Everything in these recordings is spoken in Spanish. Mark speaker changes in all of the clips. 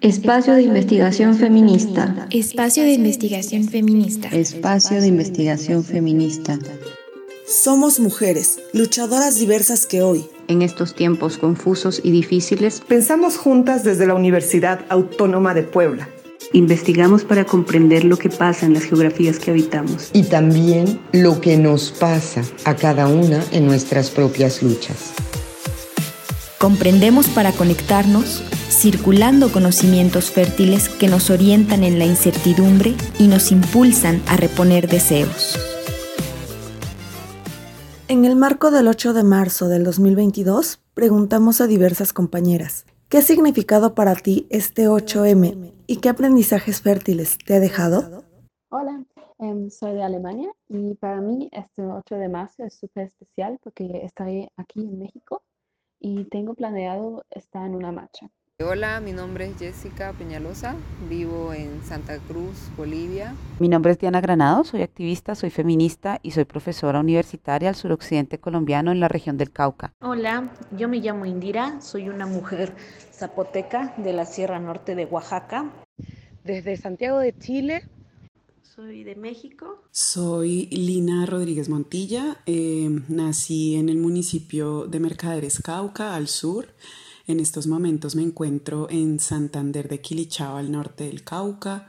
Speaker 1: Espacio de investigación feminista.
Speaker 2: Espacio de investigación feminista.
Speaker 3: Espacio de investigación feminista.
Speaker 4: Somos mujeres, luchadoras diversas que hoy,
Speaker 3: en estos tiempos confusos y difíciles,
Speaker 4: pensamos juntas desde la Universidad Autónoma de Puebla.
Speaker 5: Investigamos para comprender lo que pasa en las geografías que habitamos.
Speaker 6: Y también lo que nos pasa a cada una en nuestras propias luchas.
Speaker 2: Comprendemos para conectarnos circulando conocimientos fértiles que nos orientan en la incertidumbre y nos impulsan a reponer deseos.
Speaker 4: En el marco del 8 de marzo del 2022, preguntamos a diversas compañeras, ¿qué ha significado para ti este 8M y qué aprendizajes fértiles te ha dejado?
Speaker 7: Hola, em, soy de Alemania y para mí este 8 de marzo es súper especial porque estoy aquí en México y tengo planeado estar en una marcha.
Speaker 8: Hola, mi nombre es Jessica Peñalosa, vivo en Santa Cruz, Bolivia.
Speaker 9: Mi nombre es Diana Granado, soy activista, soy feminista y soy profesora universitaria al suroccidente colombiano en la región del Cauca.
Speaker 10: Hola, yo me llamo Indira, soy una mujer zapoteca de la Sierra Norte de Oaxaca.
Speaker 11: Desde Santiago de Chile.
Speaker 12: Soy de México.
Speaker 13: Soy Lina Rodríguez Montilla, eh, nací en el municipio de Mercaderes, Cauca, al sur. En estos momentos me encuentro en Santander de Quilichao, al norte del Cauca.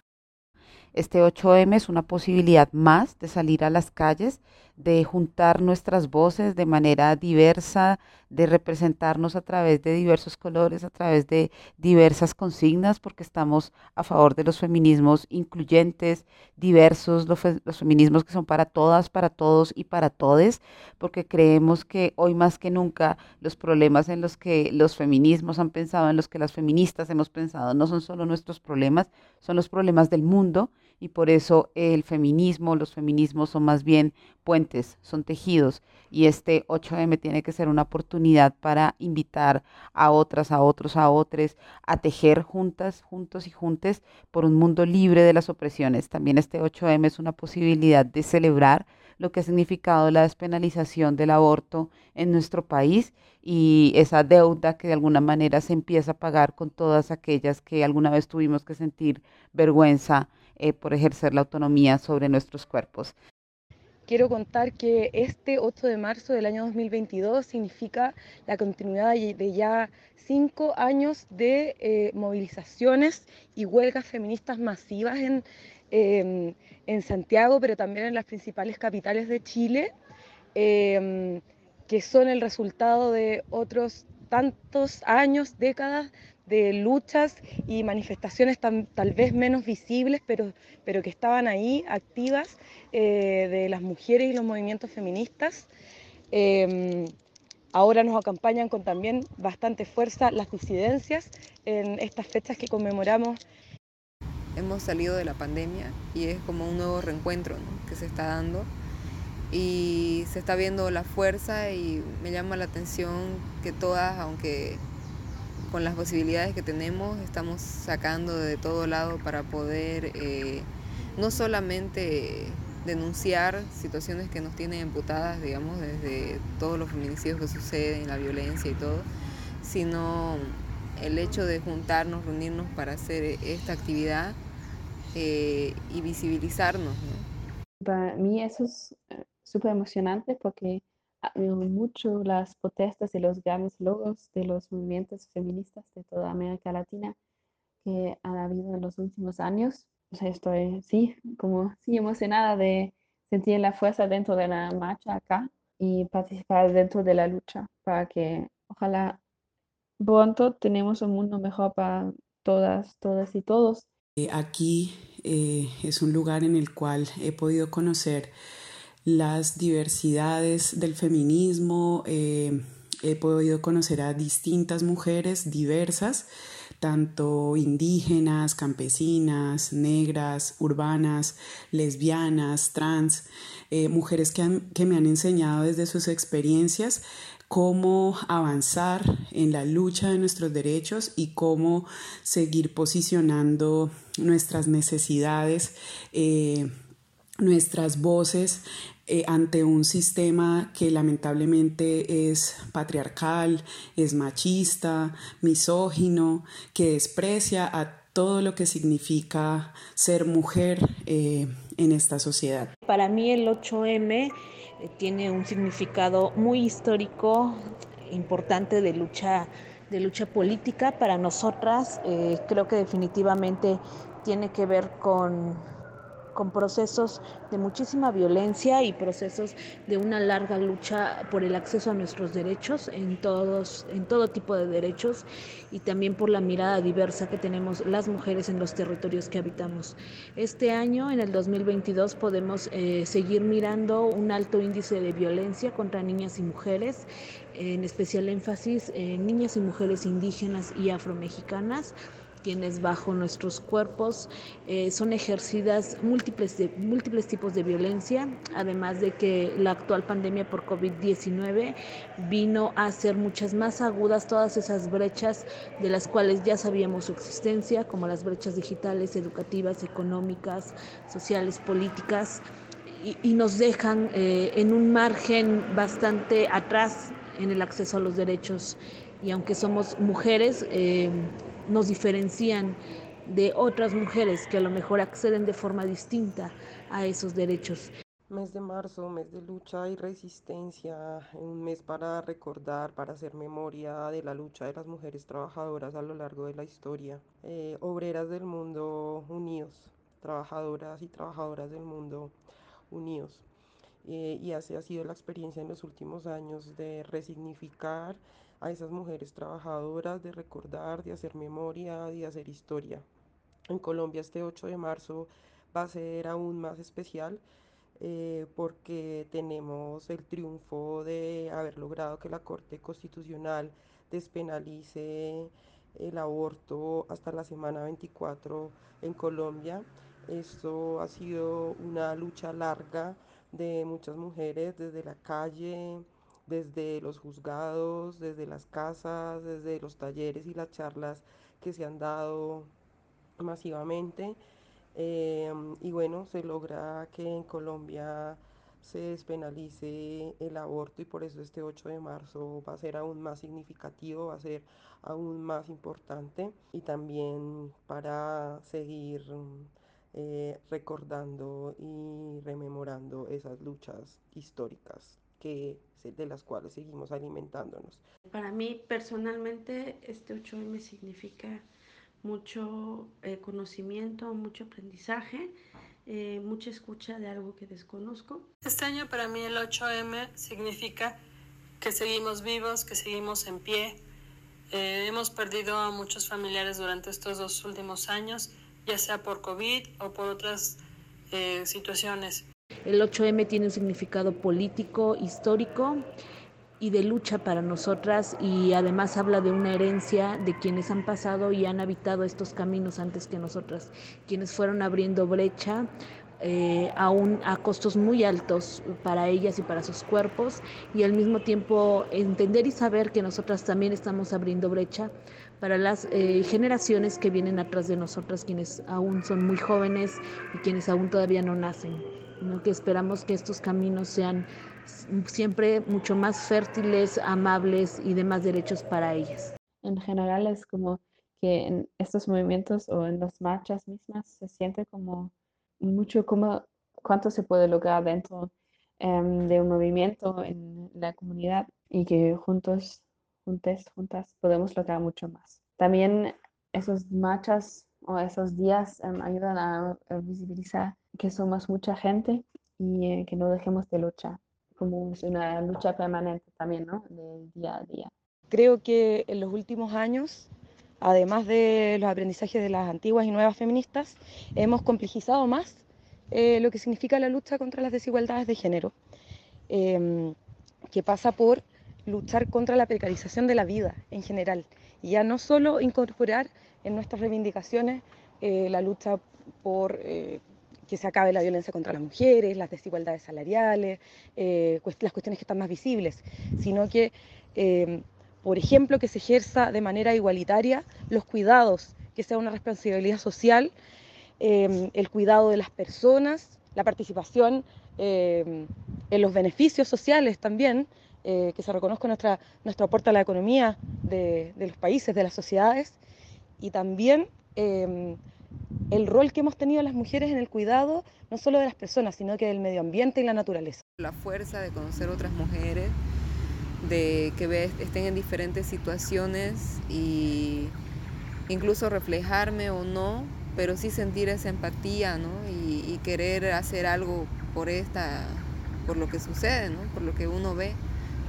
Speaker 9: Este 8M es una posibilidad más de salir a las calles, de juntar nuestras voces de manera diversa, de representarnos a través de diversos colores, a través de diversas consignas, porque estamos a favor de los feminismos incluyentes, diversos, los, feminismos que son para todas, para todos y para todes, porque creemos que hoy más que nunca los problemas en los que los feminismos han pensado, en los que las feministas hemos pensado, no son solo nuestros problemas, son los problemas del mundo y por eso el feminismo, los feminismos son más bien puentes, son tejidos y este 8M tiene que ser una oportunidad para invitar a otras, a otros, a otros a tejer juntas, juntos y juntes por un mundo libre de las opresiones. También este 8M es una posibilidad de celebrar lo que ha significado la despenalización del aborto en nuestro país y esa deuda que de alguna manera se empieza a pagar con todas aquellas que alguna vez tuvimos que sentir vergüenza eh, por ejercer la autonomía sobre nuestros cuerpos.
Speaker 11: Quiero contar que este 8 de marzo del año 2022 significa la continuidad de ya cinco años de eh, movilizaciones y huelgas feministas masivas en, em, en, Santiago, pero también en las principales capitales de Chile, em, que son el resultado de otros tantos años, décadas de luchas y manifestaciones tal vez menos visibles, pero, pero que estaban ahí activas eh, de las mujeres y los movimientos feministas. Em, ahora nos acompañan con también bastante fuerza las disidencias en estas fechas que conmemoramos.
Speaker 8: Hemos salido de la pandemia y es como un nuevo reencuentro que se está dando y se está viendo la fuerza y me llama la atención que todas, aunque con las posibilidades que tenemos, estamos sacando de todo lado para poder eh, no solamente denunciar situaciones que nos tienen emputadas, digamos, desde todos los feminicidios que suceden, la violencia y todo, sino el hecho de juntarnos, reunirnos para hacer esta actividad eh, y visibilizarnos.
Speaker 7: Para mí eso es eh, súper emocionante porque mucho las protestas y los grandes logros de los movimientos feministas de toda América Latina que han habido en los últimos años. O sea, estoy, sí, como sí emocionada de sentir la fuerza dentro de la marcha acá y participar dentro de la lucha para que ojalá pronto tenemos un mundo mejor para todas, todas y todos.
Speaker 13: Eh, aquí eh, es un lugar en el cual he podido conocer las diversidades del feminismo. Eh, he podido conocer a distintas mujeres diversas, tanto indígenas, campesinas, negras, urbanas, lesbianas, trans, eh, mujeres que, que me han enseñado desde sus experiencias cómo avanzar en la lucha de nuestros derechos y cómo seguir posicionando nuestras necesidades. Eh, nuestras voces eh, ante un sistema que lamentablemente es patriarcal, es machista, misógino, que desprecia a todo lo que significa ser mujer eh, en esta sociedad.
Speaker 10: Para mí el 8M eh, tiene un significado muy histórico, importante de lucha, de lucha política para nosotras. creo que definitivamente tiene que ver con con procesos de muchísima violencia y procesos de una larga lucha por el acceso a nuestros derechos en todos en todo tipo de derechos y también por la mirada diversa que tenemos las mujeres en los territorios que habitamos. Este año, en el 2022, podemos eh, seguir mirando un alto índice de violencia contra niñas y mujeres, en especial énfasis en niñas y mujeres indígenas y afromexicanas quienes bajo nuestros cuerpos eh, son ejercidas múltiples, de, múltiples tipos de violencia, además de que la actual pandemia por COVID-19 vino a hacer muchas más agudas todas esas brechas de las cuales ya sabíamos su existencia, como las brechas digitales, educativas, económicas, sociales, políticas, y, nos dejan eh, en un margen bastante atrás en el acceso a los derechos. Y aunque somos mujeres, eh, nos diferencian de otras mujeres que a lo mejor acceden de forma distinta a esos derechos.
Speaker 14: Mes de marzo, mes de lucha y resistencia, un mes para recordar, para hacer memoria de la lucha de las mujeres trabajadoras a lo largo de la historia. Eh, obreras del mundo unidos, trabajadoras y trabajadoras del mundo unidos. Eh, y así ha sido la experiencia en los últimos años de resignificar a esas mujeres trabajadoras, de recordar, de hacer memoria, de hacer historia. En Colombia este 8 de marzo va a ser aún más especial eh, porque tenemos el triunfo de haber logrado que la Corte Constitucional despenalice el aborto hasta la semana 24 en Colombia. Esto ha sido una lucha larga de muchas mujeres desde la calle, desde los juzgados, desde las casas, desde los talleres y las charlas que se han dado masivamente. Em, y bueno, se logra que en Colombia se despenalice el aborto y por eso este 8 de marzo va a ser aún más significativo, va a ser aún más importante y también para seguir eh, recordando y rememorando esas luchas históricas que, de las cuales seguimos alimentándonos.
Speaker 12: Para mí personalmente este 8M significa mucho eh, conocimiento, mucho aprendizaje, eh, mucha escucha de algo que desconozco.
Speaker 15: Este año para mí el 8M significa que seguimos vivos, que seguimos en pie. Eh, hemos perdido a muchos familiares durante estos dos últimos años, ya sea por COVID o por otras situaciones.
Speaker 10: El 8M tiene un significado político, histórico y de lucha para nosotras y además habla de una herencia de quienes han pasado y han habitado estos caminos antes que nosotras, quienes fueron abriendo brecha eh, a costos muy altos para ellas y para sus cuerpos y al mismo tiempo entender y saber que nosotras también estamos abriendo brecha para las eh, generaciones que vienen atrás de nosotras, quienes aún son muy jóvenes y quienes aún todavía no nacen que esperamos que estos caminos sean siempre mucho más fértiles, amables y de más derechos para ellas.
Speaker 7: En general es como que en estos movimientos o en las marchas mismas se siente como mucho como cuánto se puede lograr dentro em, de un movimiento en la comunidad y que juntos, juntas, juntas podemos lograr mucho más. También esas marchas o esos días em, ayudan a visibilizar que somos mucha gente y eh, que no dejemos de luchar, como es una lucha permanente también, ¿no? Del día a día.
Speaker 11: Creo que en los últimos años, además de los aprendizajes de las antiguas y nuevas feministas, hemos complejizado más eh, lo que significa la lucha contra las desigualdades de género, em, que pasa por luchar contra la precarización de la vida en general, y ya no solo incorporar en nuestras reivindicaciones eh, la lucha por que se acabe la violencia contra las mujeres, las desigualdades salariales, eh, las cuestiones que están más visibles, sino que, em, por ejemplo, que se ejerza de manera igualitaria los cuidados, que sea una responsabilidad social, em, el cuidado de las personas la participación en los beneficios sociales también, que se reconozca nuestra, nuestro aporte a la economía de, de los países, de las sociedades, y también el rol que hemos tenido las mujeres en el cuidado, no solo de las personas, sino que del medio ambiente y la naturaleza.
Speaker 8: La fuerza de conocer otras mujeres, de que estén en diferentes situaciones y incluso reflejarme o no, pero sí sentir esa empatía ¿no? y, querer hacer algo por esta, por lo que sucede, ¿no? por lo que uno ve.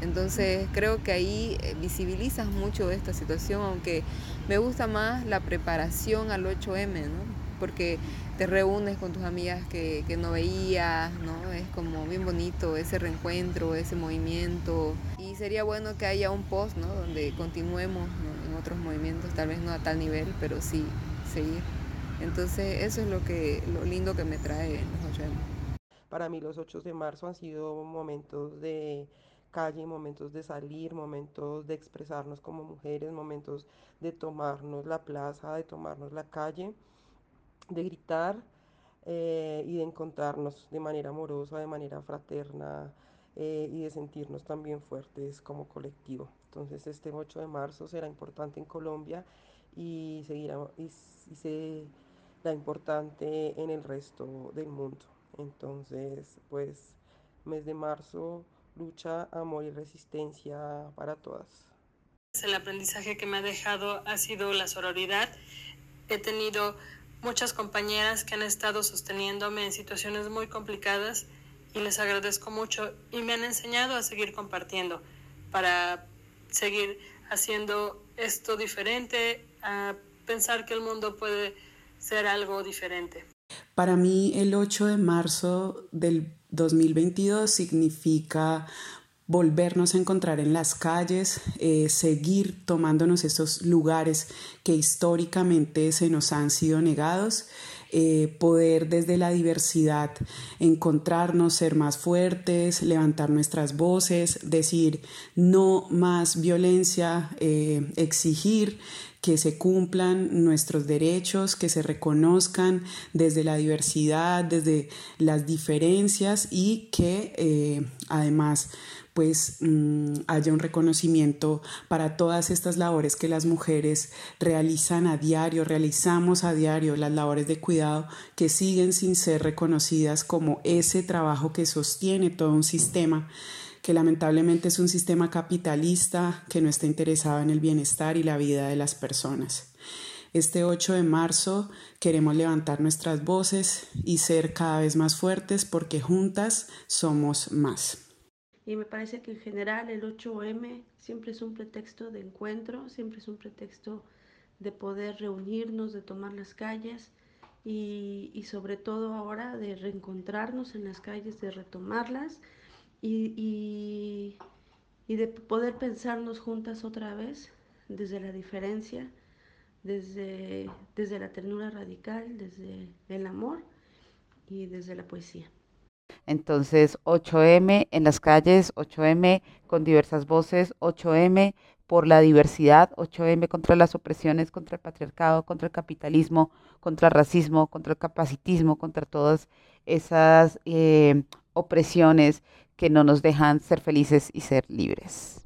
Speaker 8: Entonces creo que ahí eh, visibilizas mucho esta situación, aunque me gusta más la preparación al 8M, ¿no? Porque te reúnes con tus amigas que, no veías, ¿no? Es como bien bonito ese reencuentro, ese movimiento. Y sería bueno que haya un post, ¿no? Donde continuemos en otros movimientos, tal vez no a tal nivel, pero sí seguir. Entonces eso es lo, que, lo lindo que me trae los 8
Speaker 14: Para mí los 8 de marzo han sido momentos de calle, momentos de salir, momentos de expresarnos como mujeres, momentos de tomarnos la plaza, de tomarnos la calle de gritar eh, y de encontrarnos de manera amorosa, de manera fraterna eh, y de sentirnos también fuertes como colectivo. Entonces este 8 de marzo será importante en Colombia y seguirá y, será importante en el resto del mundo. Entonces, pues mes de marzo, lucha, amor y resistencia para todas.
Speaker 15: El aprendizaje que me ha dejado ha sido la sororidad. He tenido muchas compañeras que han estado sosteniéndome en situaciones muy complicadas y les agradezco mucho y me han enseñado a seguir compartiendo para seguir haciendo esto diferente, a pensar que el mundo puede ser algo diferente.
Speaker 13: Para mí el 8 de marzo del 2022 significa volvernos a encontrar en las calles, eh, seguir tomándonos estos lugares que históricamente se nos han sido negados, eh, poder desde la diversidad encontrarnos, ser más fuertes, levantar nuestras voces, decir no más violencia, eh, exigir que se cumplan nuestros derechos, que se reconozcan desde la diversidad, desde las diferencias y que además pues mm, haya un reconocimiento para todas estas labores que las mujeres realizan a diario, realizamos a diario, las labores de cuidado que siguen sin ser reconocidas como ese trabajo que sostiene todo un sistema que lamentablemente es un sistema capitalista que no está interesado en el bienestar y la vida de las personas. Este 8 de marzo queremos levantar nuestras voces y ser cada vez más fuertes porque juntas somos más.
Speaker 12: Y me parece que en general el 8M siempre es un pretexto de encuentro, siempre es un pretexto de poder reunirnos, de tomar las calles y, y sobre todo ahora de reencontrarnos en las calles, de retomarlas y, y, y de poder pensarnos juntas otra vez desde la diferencia, desde, desde la ternura radical, desde el amor y desde la poesía.
Speaker 9: Entonces, 8M en las calles, 8M con diversas voces, 8M por la diversidad, 8M contra las opresiones, contra el patriarcado, contra el capitalismo, contra el racismo, contra el capacitismo, contra todas esas eh, opresiones que no nos dejan ser felices y ser libres.